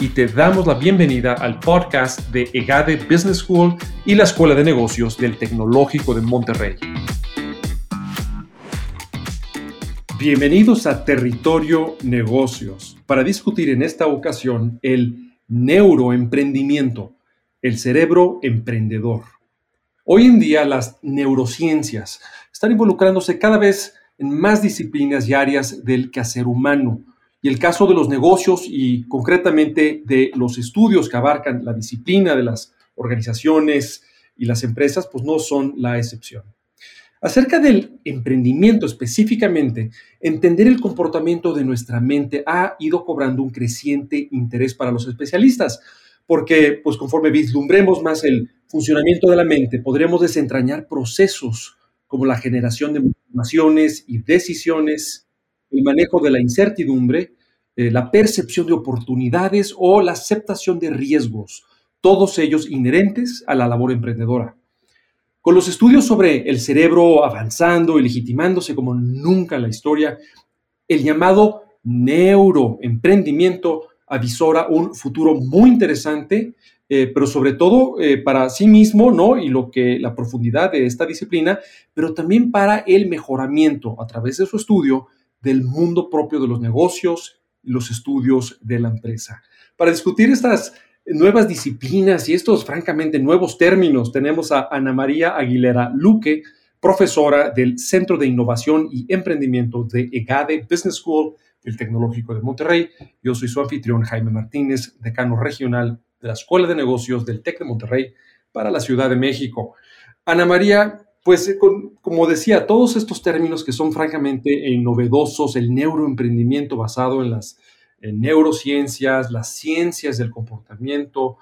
y te damos la bienvenida al podcast de EGADE Business School y la Escuela de Negocios del Tecnológico de Monterrey. Bienvenidos a Territorio Negocios para discutir en esta ocasión el neuroemprendimiento, el cerebro emprendedor. Hoy en día las neurociencias están involucrándose cada vez en más disciplinas y áreas del quehacer humano y el caso de los negocios y concretamente de los estudios que abarcan la disciplina de las organizaciones y las empresas, pues no son la excepción. Acerca del emprendimiento específicamente, entender el comportamiento de nuestra mente ha ido cobrando un creciente interés para los especialistas, porque pues conforme vislumbremos más el funcionamiento de la mente, podremos desentrañar procesos como la generación de informaciones y decisiones, el manejo de la incertidumbre, eh, la percepción de oportunidades o la aceptación de riesgos, todos ellos inherentes a la labor emprendedora. Con los estudios sobre el cerebro avanzando y legitimándose como nunca en la historia, el llamado neuroemprendimiento avisora un futuro muy interesante, eh, pero sobre todo eh, para sí mismo, ¿no? Y lo que la profundidad de esta disciplina, pero también para el mejoramiento a través de su estudio del mundo propio de los negocios y los estudios de la empresa. Para discutir estas nuevas disciplinas y estos francamente nuevos términos, tenemos a Ana María Aguilera Luque, profesora del Centro de Innovación y Emprendimiento de EGADE Business School del Tecnológico de Monterrey. Yo soy su anfitrión Jaime Martínez, decano regional de la Escuela de Negocios del TEC de Monterrey para la Ciudad de México. Ana María, pues eh, como decía, todos estos términos que son francamente eh, novedosos, el neuroemprendimiento basado en las neurociencias, las ciencias del comportamiento,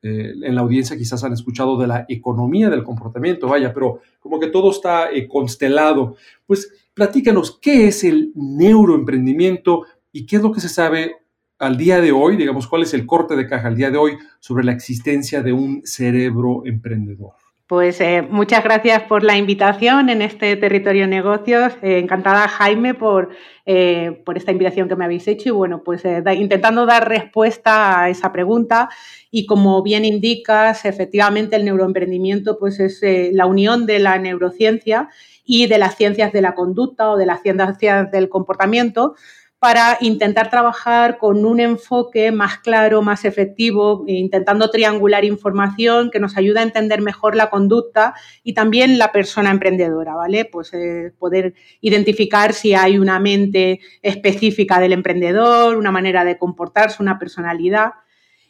eh, en la audiencia quizás han escuchado de la economía del comportamiento, vaya, pero como que todo está constelado. Pues platícanos, ¿qué es el neuroemprendimiento y qué es lo que se sabe al día de hoy, digamos, cuál es el corte de caja al día de hoy sobre la existencia de un cerebro emprendedor? Pues eh, muchas gracias por la invitación en este territorio negocios. Eh, encantada, Jaime, por, eh, por, esta invitación que me habéis hecho y bueno, pues intentando dar respuesta a esa pregunta. Y como bien indicas, efectivamente el neuroemprendimiento pues es la unión de la neurociencia y de las ciencias de la conducta o de las ciencias del comportamiento para intentar trabajar con un enfoque más claro, más efectivo, intentando triangular información que nos ayude a entender mejor la conducta y también la persona emprendedora, ¿vale? Pues eh, poder identificar si hay una mente específica del emprendedor, una manera de comportarse, una personalidad.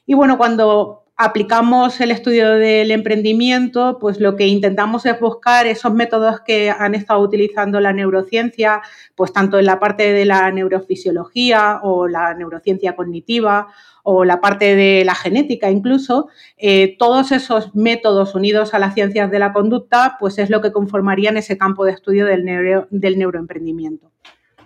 Y bueno, cuando aplicamos el estudio del emprendimiento, pues lo que intentamos es buscar esos métodos que han estado utilizando la neurociencia, pues tanto en la parte de la neurofisiología o la neurociencia cognitiva o la parte de la genética incluso, eh, todos esos métodos unidos a las ciencias de la conducta, pues es lo que conformarían ese campo de estudio del, del neuroemprendimiento.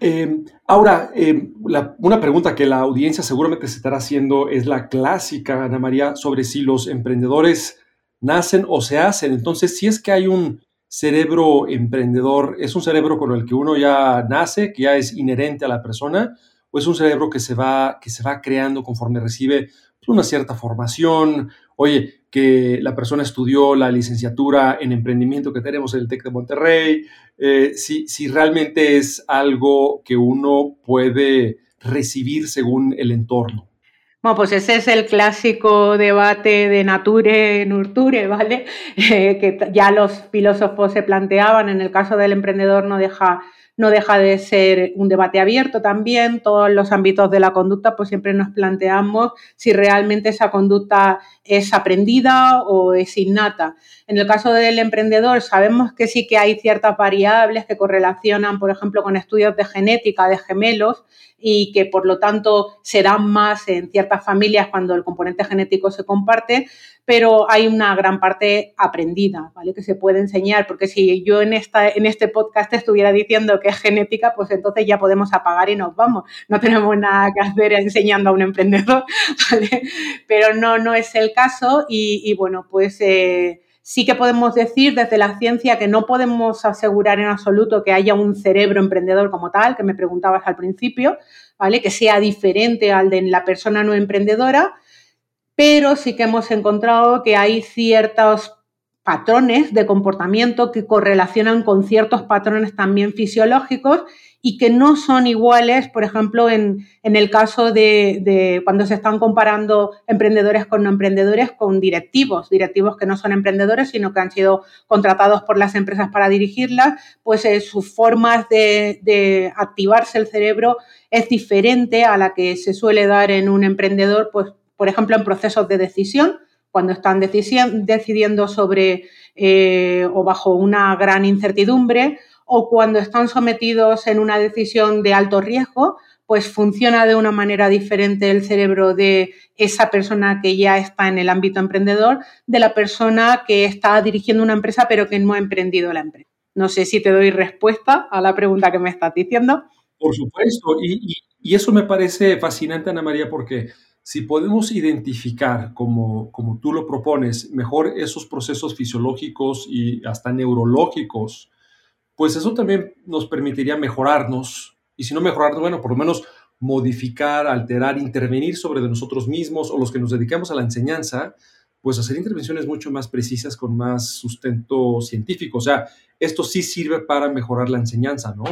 Em, ahora, em, una pregunta que la audiencia seguramente se estará haciendo es la clásica, Ana María, sobre si los emprendedores nacen o se hacen. Entonces, si es que hay un cerebro emprendedor, ¿es un cerebro con el que uno ya nace, que ya es inherente a la persona, o es un cerebro que se va, que se va creando conforme recibe una cierta formación, oye, que la persona estudió la licenciatura en emprendimiento que tenemos en el TEC de Monterrey, eh, si, si realmente es algo que uno puede recibir según el entorno. Bueno, pues ese es el clásico debate de nature, nurture, ¿vale? Eh, que ya los filósofos se planteaban, en el caso del emprendedor no deja no deja de ser un debate abierto también. Todos los ámbitos de la conducta, pues siempre nos planteamos si realmente esa conducta es aprendida o es innata. En el caso del emprendedor, sabemos que sí que hay ciertas variables que correlacionan, por ejemplo, con estudios de genética de gemelos y que por lo tanto se dan más en ciertas familias cuando el componente genético se comparte, pero hay una gran parte aprendida, ¿vale? Que se puede enseñar, porque si yo en, esta, en este podcast estuviera diciendo que es genética, pues entonces ya podemos apagar y nos vamos. No tenemos nada que hacer enseñando a un emprendedor, ¿vale? Pero no, no es el caso y, bueno, pues... Eh, sí que podemos decir desde la ciencia que no podemos asegurar en absoluto que haya un cerebro emprendedor como tal, que me preguntabas al principio, ¿vale? Que sea diferente al de la persona no emprendedora, pero sí que hemos encontrado que hay ciertos patrones de comportamiento que correlacionan con ciertos patrones también fisiológicos y que no son iguales, por ejemplo, en, el caso de, cuando se están comparando emprendedores con no emprendedores con directivos, directivos que no son emprendedores, sino que han sido contratados por las empresas para dirigirlas, pues eh, sus formas de, de, activarse el cerebro es diferente a la que se suele dar en un emprendedor, pues, por ejemplo, en procesos de decisión, cuando están decidiendo sobre eh, o bajo una gran incertidumbre o cuando están sometidos en una decisión de alto riesgo, pues funciona de una manera diferente el cerebro de esa persona que ya está en el ámbito emprendedor de la persona que está dirigiendo una empresa pero que no ha emprendido la empresa. No sé si te doy respuesta a la pregunta que me estás diciendo. Por supuesto, y, y eso me parece fascinante, Ana María, porque si podemos identificar, como, como tú lo propones, mejor esos procesos fisiológicos y hasta neurológicos, pues eso también nos permitiría mejorarnos, y si no mejorarnos, bueno, por lo menos modificar, alterar, intervenir sobre de nosotros mismos o los que nos dedicamos a la enseñanza, pues hacer intervenciones mucho más precisas con más sustento científico. O sea, esto sí sirve para mejorar la enseñanza, ¿no?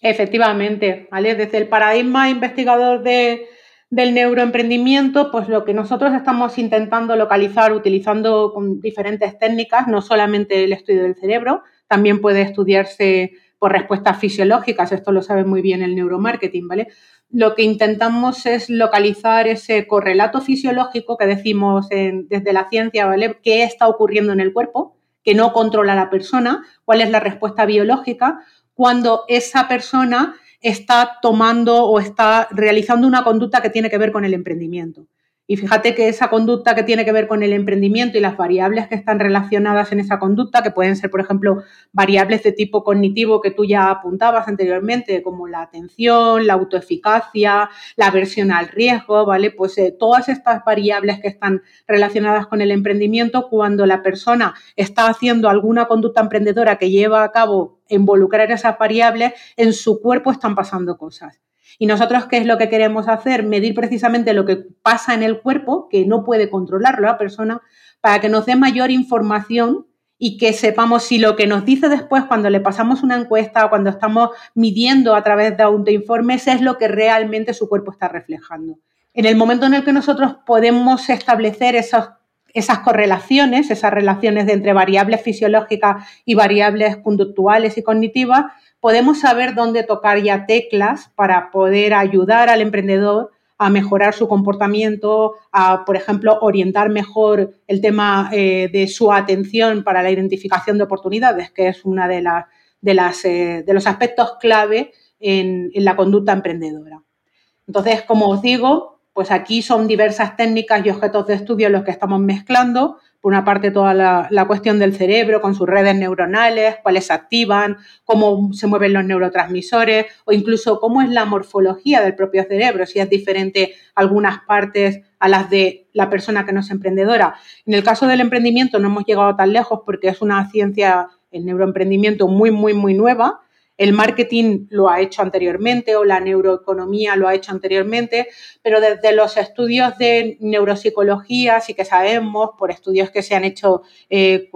Efectivamente, ¿vale? Desde el paradigma investigador de, del neuroemprendimiento, pues lo que nosotros estamos intentando localizar utilizando con diferentes técnicas, no solamente el estudio del cerebro, también puede estudiarse por respuestas fisiológicas, esto lo sabe muy bien el neuromarketing, ¿vale? Lo que intentamos es localizar ese correlato fisiológico que decimos desde la ciencia, ¿vale? ¿Qué está ocurriendo en el cuerpo? Que no controla la persona, cuál es la respuesta biológica cuando esa persona está tomando o está realizando una conducta que tiene que ver con el emprendimiento. Y fíjate que esa conducta que tiene que ver con el emprendimiento y las variables que están relacionadas en esa conducta, que pueden ser, por ejemplo, variables de tipo cognitivo que tú ya apuntabas anteriormente, como la atención, la autoeficacia, la aversión al riesgo, ¿vale? Pues eh, todas estas variables que están relacionadas con el emprendimiento, cuando la persona está haciendo alguna conducta emprendedora que lleva a cabo involucrar esas variables, en su cuerpo están pasando cosas. Y nosotros, ¿qué es lo que queremos hacer? Medir precisamente lo que pasa en el cuerpo, que no puede controlarlo la persona, para que nos dé mayor información y que sepamos si lo que nos dice después cuando le pasamos una encuesta o cuando estamos midiendo a través de autoinformes es lo que realmente su cuerpo está reflejando. En el momento en el que nosotros podemos establecer esas correlaciones, esas relaciones entre variables fisiológicas y variables conductuales y cognitivas, podemos saber dónde tocar ya teclas para poder ayudar al emprendedor a mejorar su comportamiento, a, por ejemplo, orientar mejor el tema eh, de su atención para la identificación de oportunidades, que es uno de, eh, de los aspectos clave en, en la conducta emprendedora. Entonces, como os digo, pues aquí son diversas técnicas y objetos de estudio los que estamos mezclando por una parte toda la, cuestión del cerebro con sus redes neuronales, cuáles se activan, cómo se mueven los neurotransmisores o incluso cómo es la morfología del propio cerebro, si es diferente algunas partes a las de la persona que no es emprendedora. En el caso del emprendimiento no hemos llegado tan lejos porque es una ciencia, el neuroemprendimiento, muy, muy, muy nueva el marketing lo ha hecho anteriormente o la neuroeconomía lo ha hecho anteriormente, pero desde los estudios de neuropsicología sí que sabemos, por estudios que se han hecho eh,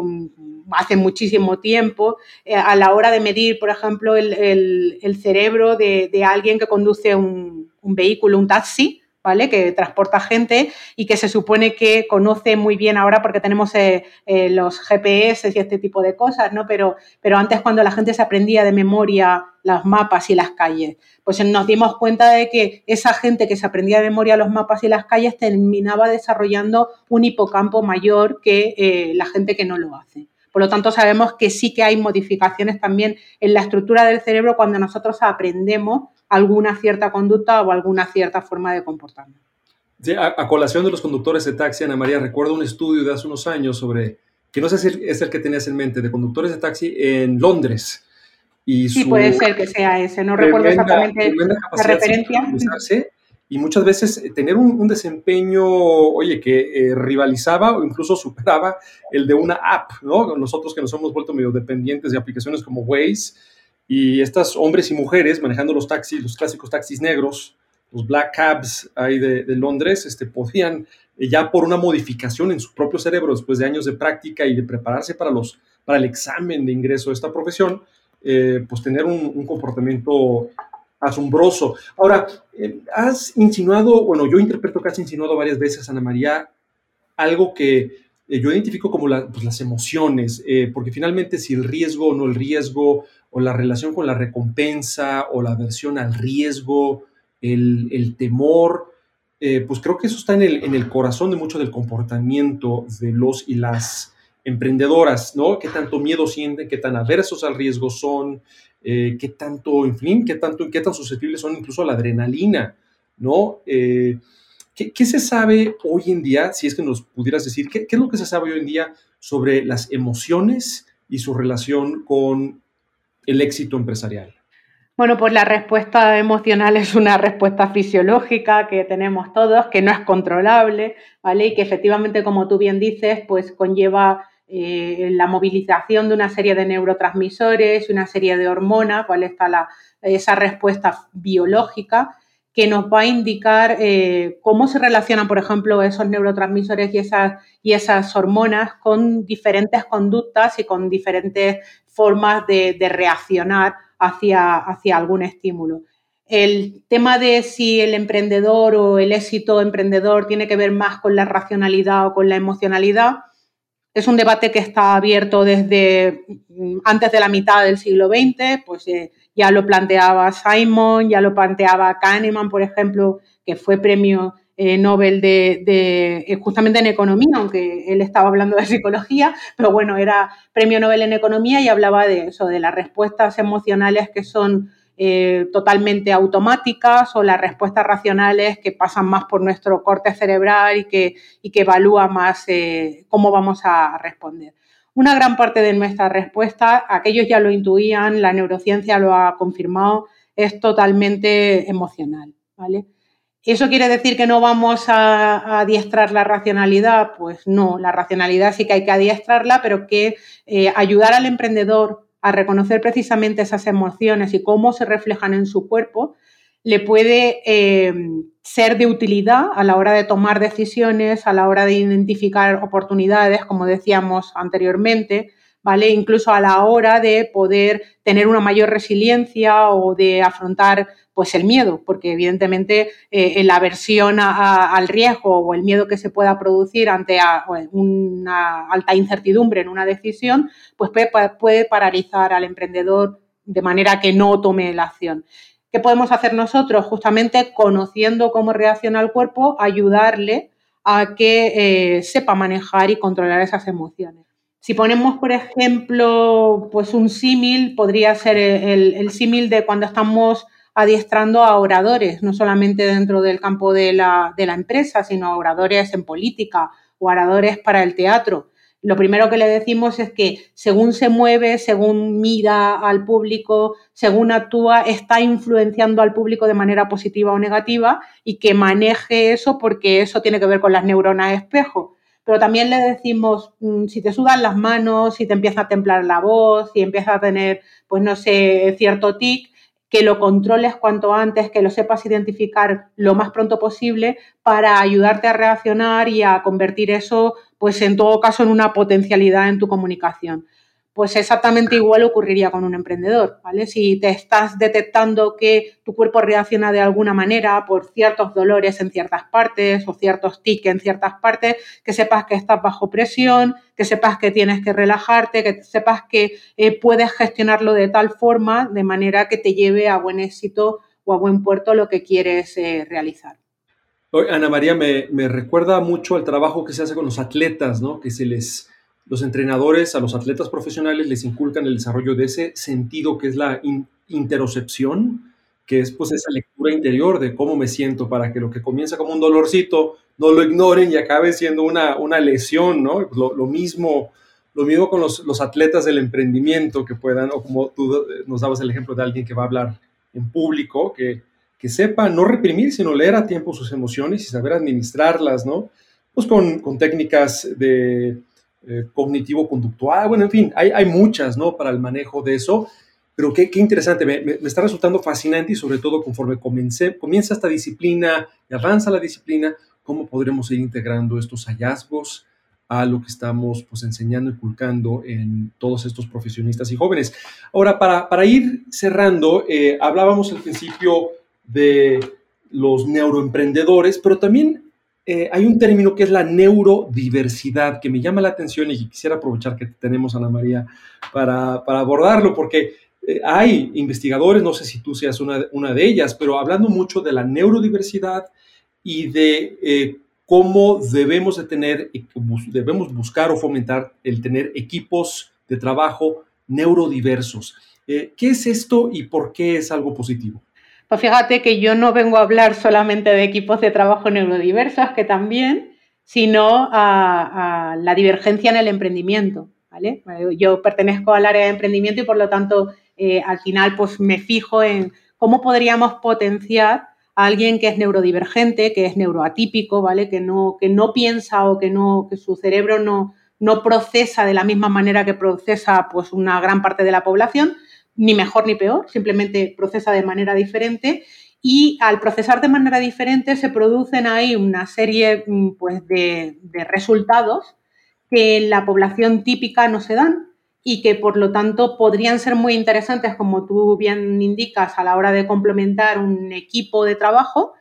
hace muchísimo tiempo, eh, a la hora de medir, por ejemplo, el, cerebro de, alguien que conduce un, vehículo, un taxi, ¿vale? Que transporta gente y que se supone que conoce muy bien ahora porque tenemos eh, eh, los GPS y este tipo de cosas, ¿no? Pero, pero antes cuando la gente se aprendía de memoria los mapas y las calles, pues nos dimos cuenta de que esa gente que se aprendía de memoria los mapas y las calles terminaba desarrollando un hipocampo mayor que eh, la gente que no lo hace. Por lo tanto, sabemos que sí que hay modificaciones también en la estructura del cerebro cuando nosotros aprendemos alguna cierta conducta o alguna cierta forma de comportarnos. a, colación de los conductores de taxi, Ana María, recuerdo un estudio de hace unos años sobre, que no sé si es el que tenías en mente, de conductores de taxi en Londres. Y sí, puede ser que sea ese, no recuerdo exactamente la referencia y muchas veces eh, tener un, desempeño, oye, que eh, rivalizaba o incluso superaba el de una app, ¿no? Nosotros que nos hemos vuelto medio dependientes de aplicaciones como Waze y estas hombres y mujeres manejando los taxis, los clásicos taxis negros, los black cabs ahí de, Londres, este, podían eh, ya por una modificación en su propio cerebro después de años de práctica y de prepararse para, los, para el examen de ingreso a esta profesión, pues tener un, un comportamiento asombroso. Ahora, eh, has insinuado, bueno, yo interpreto que has insinuado varias veces, Ana María, algo que eh, yo identifico como pues, las emociones, eh, porque finalmente si el riesgo o no el riesgo, o la relación con la recompensa, o la aversión al riesgo, el, temor, pues creo que eso está en el, en el corazón de mucho del comportamiento de los y las emprendedoras, ¿no? ¿Qué tanto miedo sienten, qué tan aversos al riesgo son, eh, qué tanto, en fin, qué tanto, qué tan susceptibles son incluso a la adrenalina, ¿no? Eh, ¿qué, se sabe hoy en día, si es que nos pudieras decir, ¿qué, es lo que se sabe hoy en día sobre las emociones y su relación con el éxito empresarial? Bueno, pues la respuesta emocional es una respuesta fisiológica que tenemos todos, que no es controlable, ¿vale? Y que efectivamente, como tú bien dices, pues conlleva eh, la movilización de una serie de neurotransmisores, una serie de hormonas, cuál está la, esa respuesta biológica que nos va a indicar eh, cómo se relacionan, por ejemplo, esos neurotransmisores y esas, y esas hormonas con diferentes conductas y con diferentes formas de, reaccionar hacia, hacia algún estímulo. El tema de si el emprendedor o el éxito emprendedor tiene que ver más con la racionalidad o con la emocionalidad, es un debate que está abierto desde mm, antes de la mitad del siglo XX, pues eh, ya lo planteaba Simon, ya lo planteaba Kahneman, por ejemplo, que fue premio eh, Nobel de, eh, justamente en economía, aunque él estaba hablando de psicología, pero bueno, era premio Nobel en economía y hablaba de eso, de las respuestas emocionales que son eh, totalmente automáticas o las respuestas racionales que pasan más por nuestro corte cerebral y que, y que evalúa más eh, cómo vamos a responder. Una gran parte de nuestra respuesta, aquellos ya lo intuían, la neurociencia lo ha confirmado, es totalmente emocional. ¿vale? ¿Eso quiere decir que no vamos a, adiestrar la racionalidad? Pues no, la racionalidad sí que hay que adiestrarla, pero que eh, ayudar al emprendedor a reconocer precisamente esas emociones y cómo se reflejan en su cuerpo, le puede eh, ser de utilidad a la hora de tomar decisiones, a la hora de identificar oportunidades, como decíamos anteriormente, ¿vale? Incluso a la hora de poder tener una mayor resiliencia o de afrontar pues el miedo, porque evidentemente eh, la aversión al riesgo o el miedo que se pueda producir ante una alta incertidumbre en una decisión, pues puede, paralizar al emprendedor de manera que no tome la acción. ¿Qué podemos hacer nosotros? Justamente conociendo cómo reacciona el cuerpo, ayudarle a que eh, sepa manejar y controlar esas emociones. Si ponemos, por ejemplo, pues un símil, podría ser el símil de cuando estamos adiestrando a oradores, no solamente dentro del campo de la, empresa, sino a oradores en política o oradores para el teatro. Lo primero que le decimos es que según se mueve, según mira al público, según actúa, está influenciando al público de manera positiva o negativa y que maneje eso porque eso tiene que ver con las neuronas espejo. Pero también le decimos, mm, si te sudan las manos, si te empieza a templar la voz, si empieza a tener, pues no sé, cierto tic, que lo controles cuanto antes, que lo sepas identificar lo más pronto posible para ayudarte a reaccionar y a convertir eso, pues en todo caso, en una potencialidad en tu comunicación. Pues exactamente igual ocurriría con un emprendedor, ¿vale? Si te estás detectando que tu cuerpo reacciona de alguna manera por ciertos dolores en ciertas partes o ciertos tics en ciertas partes, que sepas que estás bajo presión, que sepas que tienes que relajarte, que sepas que eh, puedes gestionarlo de tal forma, de manera que te lleve a buen éxito o a buen puerto lo que quieres eh, realizar. Ana María, me, me recuerda mucho al trabajo que se hace con los atletas, ¿no? Que se les los entrenadores a los atletas profesionales les inculcan el desarrollo de ese sentido que es la interocepción, que es pues esa lectura interior de cómo me siento para que lo que comienza como un dolorcito no lo ignoren y acabe siendo una, una lesión, ¿no? Lo, mismo, lo mismo con los, los, atletas del emprendimiento que puedan, o como tú nos dabas el ejemplo de alguien que va a hablar en público, que, que sepa no reprimir, sino leer a tiempo sus emociones y saber administrarlas, ¿no? Pues con, con técnicas de eh, cognitivo-conductual, bueno, en fin, hay, hay, muchas, ¿no? Para el manejo de eso, pero qué, qué interesante, me, me, está resultando fascinante y sobre todo conforme comencé, comienza esta disciplina y avanza la disciplina, cómo podremos ir integrando estos hallazgos a lo que estamos pues enseñando, inculcando en todos estos profesionistas y jóvenes. Ahora, para, para ir cerrando, eh, hablábamos al principio de los neuroemprendedores, pero también eh, hay un término que es la neurodiversidad, que me llama la atención y quisiera aprovechar que tenemos, Ana María, para, para abordarlo, porque eh, hay investigadores, no sé si tú seas una, una, de ellas, pero hablando mucho de la neurodiversidad y de eh, cómo debemos de tener, debemos buscar o fomentar el tener equipos de trabajo neurodiversos. ¿Qué es esto y por qué es algo positivo? Pues fíjate que yo no vengo a hablar solamente de equipos de trabajo neurodiversos, que también, sino a, la divergencia en el emprendimiento. ¿vale? Yo pertenezco al área de emprendimiento y por lo tanto eh, al final pues me fijo en cómo podríamos potenciar a alguien que es neurodivergente, que es neuroatípico, ¿vale? Que no, que no piensa o que, no, que su cerebro no, no procesa de la misma manera que procesa pues, una gran parte de la población, ni mejor ni peor, simplemente procesa de manera diferente y al procesar de manera diferente se producen ahí una serie mm, pues, de, resultados que en la población típica no se dan y que por lo tanto podrían ser muy interesantes, como tú bien indicas, a la hora de complementar un equipo de trabajo,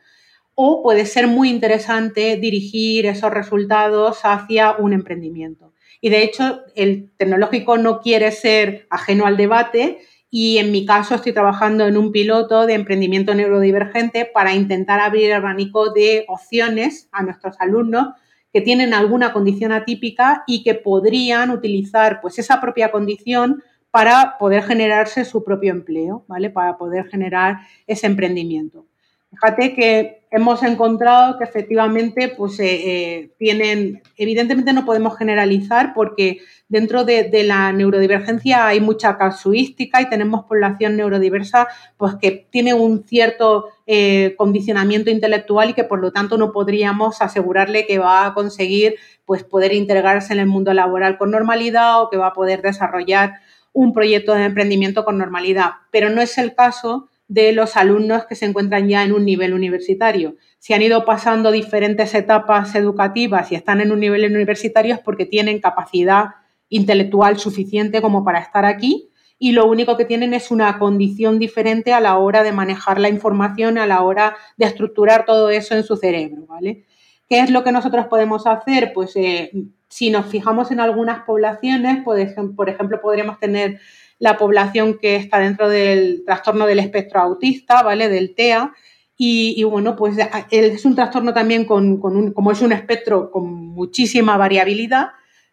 o puede ser muy interesante dirigir esos resultados hacia un emprendimiento. Y de hecho, el tecnológico no quiere ser ajeno al debate y en mi caso estoy trabajando en un piloto de emprendimiento neurodivergente para intentar abrir el abanico de opciones a nuestros alumnos que tienen alguna condición atípica y que podrían utilizar pues esa propia condición para poder generarse su propio empleo, ¿vale? Para poder generar ese emprendimiento. Fíjate que hemos encontrado que efectivamente pues, eh, eh, tienen, evidentemente no podemos generalizar porque dentro de, la neurodivergencia hay mucha casuística y tenemos población neurodiversa pues, que tiene un cierto eh, condicionamiento intelectual y que por lo tanto no podríamos asegurarle que va a conseguir pues, poder integrarse en el mundo laboral con normalidad o que va a poder desarrollar un proyecto de emprendimiento con normalidad. Pero no es el caso de los alumnos que se encuentran ya en un nivel universitario. Si han ido pasando diferentes etapas educativas y están en un nivel universitario es porque tienen capacidad intelectual suficiente como para estar aquí y lo único que tienen es una condición diferente a la hora de manejar la información, a la hora de estructurar todo eso en su cerebro, ¿vale? ¿Qué es lo que nosotros podemos hacer? Pues eh, si nos fijamos en algunas poblaciones, por ejemplo, podríamos tener la población que está dentro del trastorno del espectro autista, ¿vale? Del TEA. Y, bueno, pues es un trastorno también con, como es un espectro con muchísima variabilidad,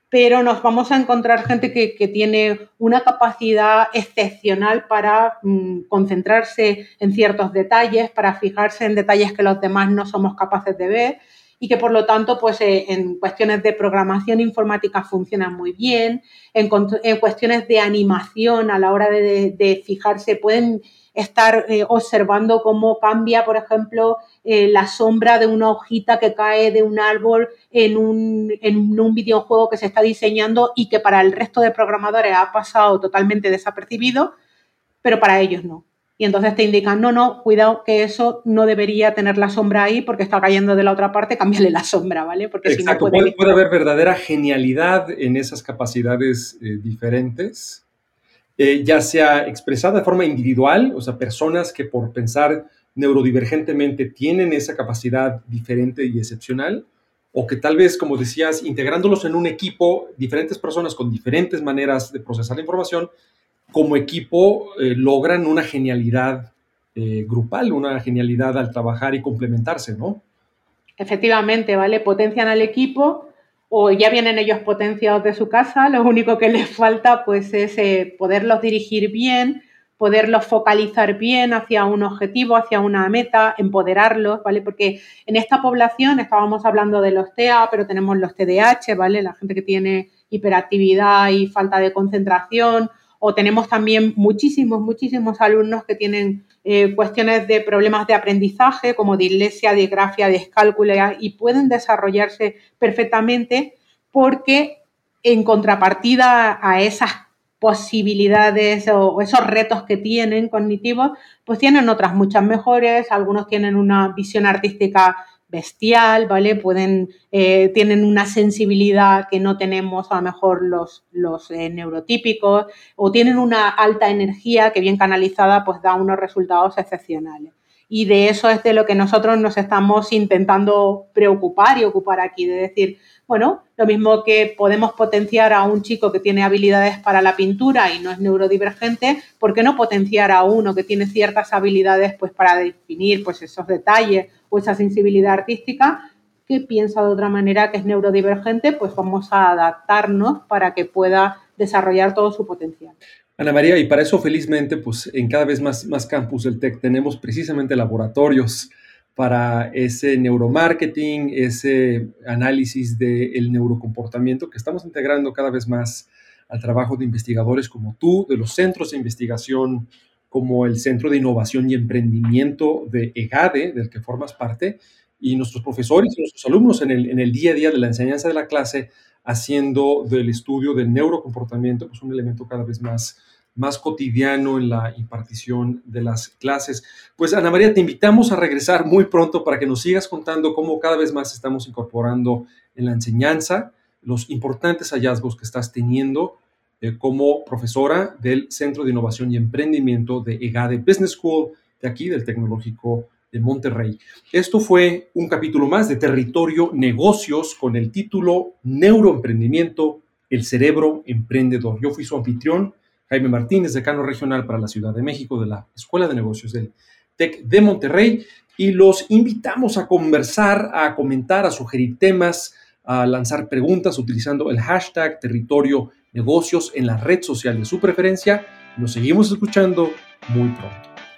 pero nos vamos a encontrar gente que, tiene una capacidad excepcional para mm, concentrarse en ciertos detalles, para fijarse en detalles que los demás no somos capaces de ver y que por lo tanto, pues eh, en cuestiones de programación informática funcionan muy bien, en, cuestiones de animación a la hora de, fijarse pueden estar eh, observando cómo cambia, por ejemplo, eh, la sombra de una hojita que cae de un árbol en un, en un videojuego que se está diseñando y que para el resto de programadores ha pasado totalmente desapercibido, pero para ellos no. Y entonces te indican, no, no, cuidado que eso no debería tener la sombra ahí porque está cayendo de la otra parte, cámbiale la sombra, ¿vale? Porque Exacto, puede... puede... haber verdadera genialidad en esas capacidades eh, diferentes, eh, ya sea expresada de forma individual, o sea, personas que por pensar neurodivergentemente tienen esa capacidad diferente y excepcional, o que tal vez, como decías, integrándolos en un equipo, diferentes personas con diferentes maneras de procesar la información, como equipo eh, logran una genialidad eh, grupal, una genialidad al trabajar y complementarse, ¿no? Efectivamente, ¿vale? Potencian al equipo o ya vienen ellos potenciados de su casa, lo único que les falta pues es eh, poderlos dirigir bien, poderlos focalizar bien hacia un objetivo, hacia una meta, empoderarlos, ¿vale? Porque en esta población estábamos hablando de los TEA, pero tenemos los TDAH, ¿vale? La gente que tiene hiperactividad y falta de concentración, o tenemos también muchísimos, muchísimos alumnos que tienen eh, cuestiones de problemas de aprendizaje como dislexia, disgrafia, descálculo y pueden desarrollarse perfectamente porque en contrapartida a esas posibilidades o esos retos que tienen cognitivos, pues tienen otras muchas mejores, algunos tienen una visión artística bestial, ¿vale? Pueden, eh, tienen una sensibilidad que no tenemos a lo mejor los, los eh, neurotípicos o tienen una alta energía que bien canalizada pues da unos resultados excepcionales. Y de eso es de lo que nosotros nos estamos intentando preocupar y ocupar aquí, de decir, bueno, lo mismo que podemos potenciar a un chico que tiene habilidades para la pintura y no es neurodivergente, ¿por qué no potenciar a uno que tiene ciertas habilidades pues para definir pues esos detalles o esa sensibilidad artística que piensa de otra manera que es neurodivergente, pues vamos a adaptarnos para que pueda desarrollar todo su potencial. Ana María, y para eso felizmente, pues en cada vez más, más campus del TEC tenemos precisamente laboratorios para ese neuromarketing, ese análisis del neurocomportamiento que estamos integrando cada vez más al trabajo de investigadores como tú, de los centros de investigación como el Centro de Innovación y Emprendimiento de EGADE, del que formas parte, y nuestros profesores y nuestros alumnos en el, en el día a día de la enseñanza de la clase, haciendo del estudio del neurocomportamiento pues, un elemento cada vez más, más cotidiano en la impartición de las clases. Pues Ana María, te invitamos a regresar muy pronto para que nos sigas contando cómo cada vez más estamos incorporando en la enseñanza los importantes hallazgos que estás teniendo eh, como profesora del Centro de Innovación y Emprendimiento de EGADE Business School, de aquí, del Tecnológico de Monterrey. Esto fue un capítulo más de Territorio Negocios con el título Neuroemprendimiento, el cerebro emprendedor. Yo fui su anfitrión, Jaime Martínez, decano regional para la Ciudad de México de la Escuela de Negocios del TEC de Monterrey, y los invitamos a conversar, a comentar, a sugerir temas, a lanzar preguntas utilizando el hashtag Territorio negocios en la red social de su preferencia. Nos seguimos escuchando muy pronto.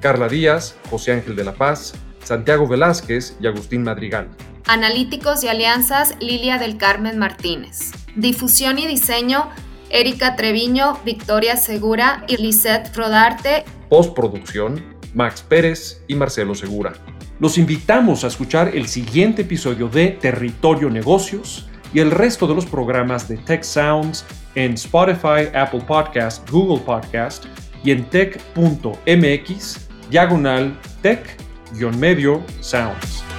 Carla Díaz, José Ángel de la Paz, Santiago Velázquez y Agustín Madrigal. Analíticos y alianzas, Lilia del Carmen Martínez. Difusión y diseño, Erika Treviño, Victoria Segura y Lisette Rodarte. Postproducción, Max Pérez y Marcelo Segura. Los invitamos a escuchar el siguiente episodio de Territorio Negocios y el resto de los programas de Tech Sounds en Spotify, Apple Podcast, Google Podcast y en tech.mx diagonal tech-medio sound.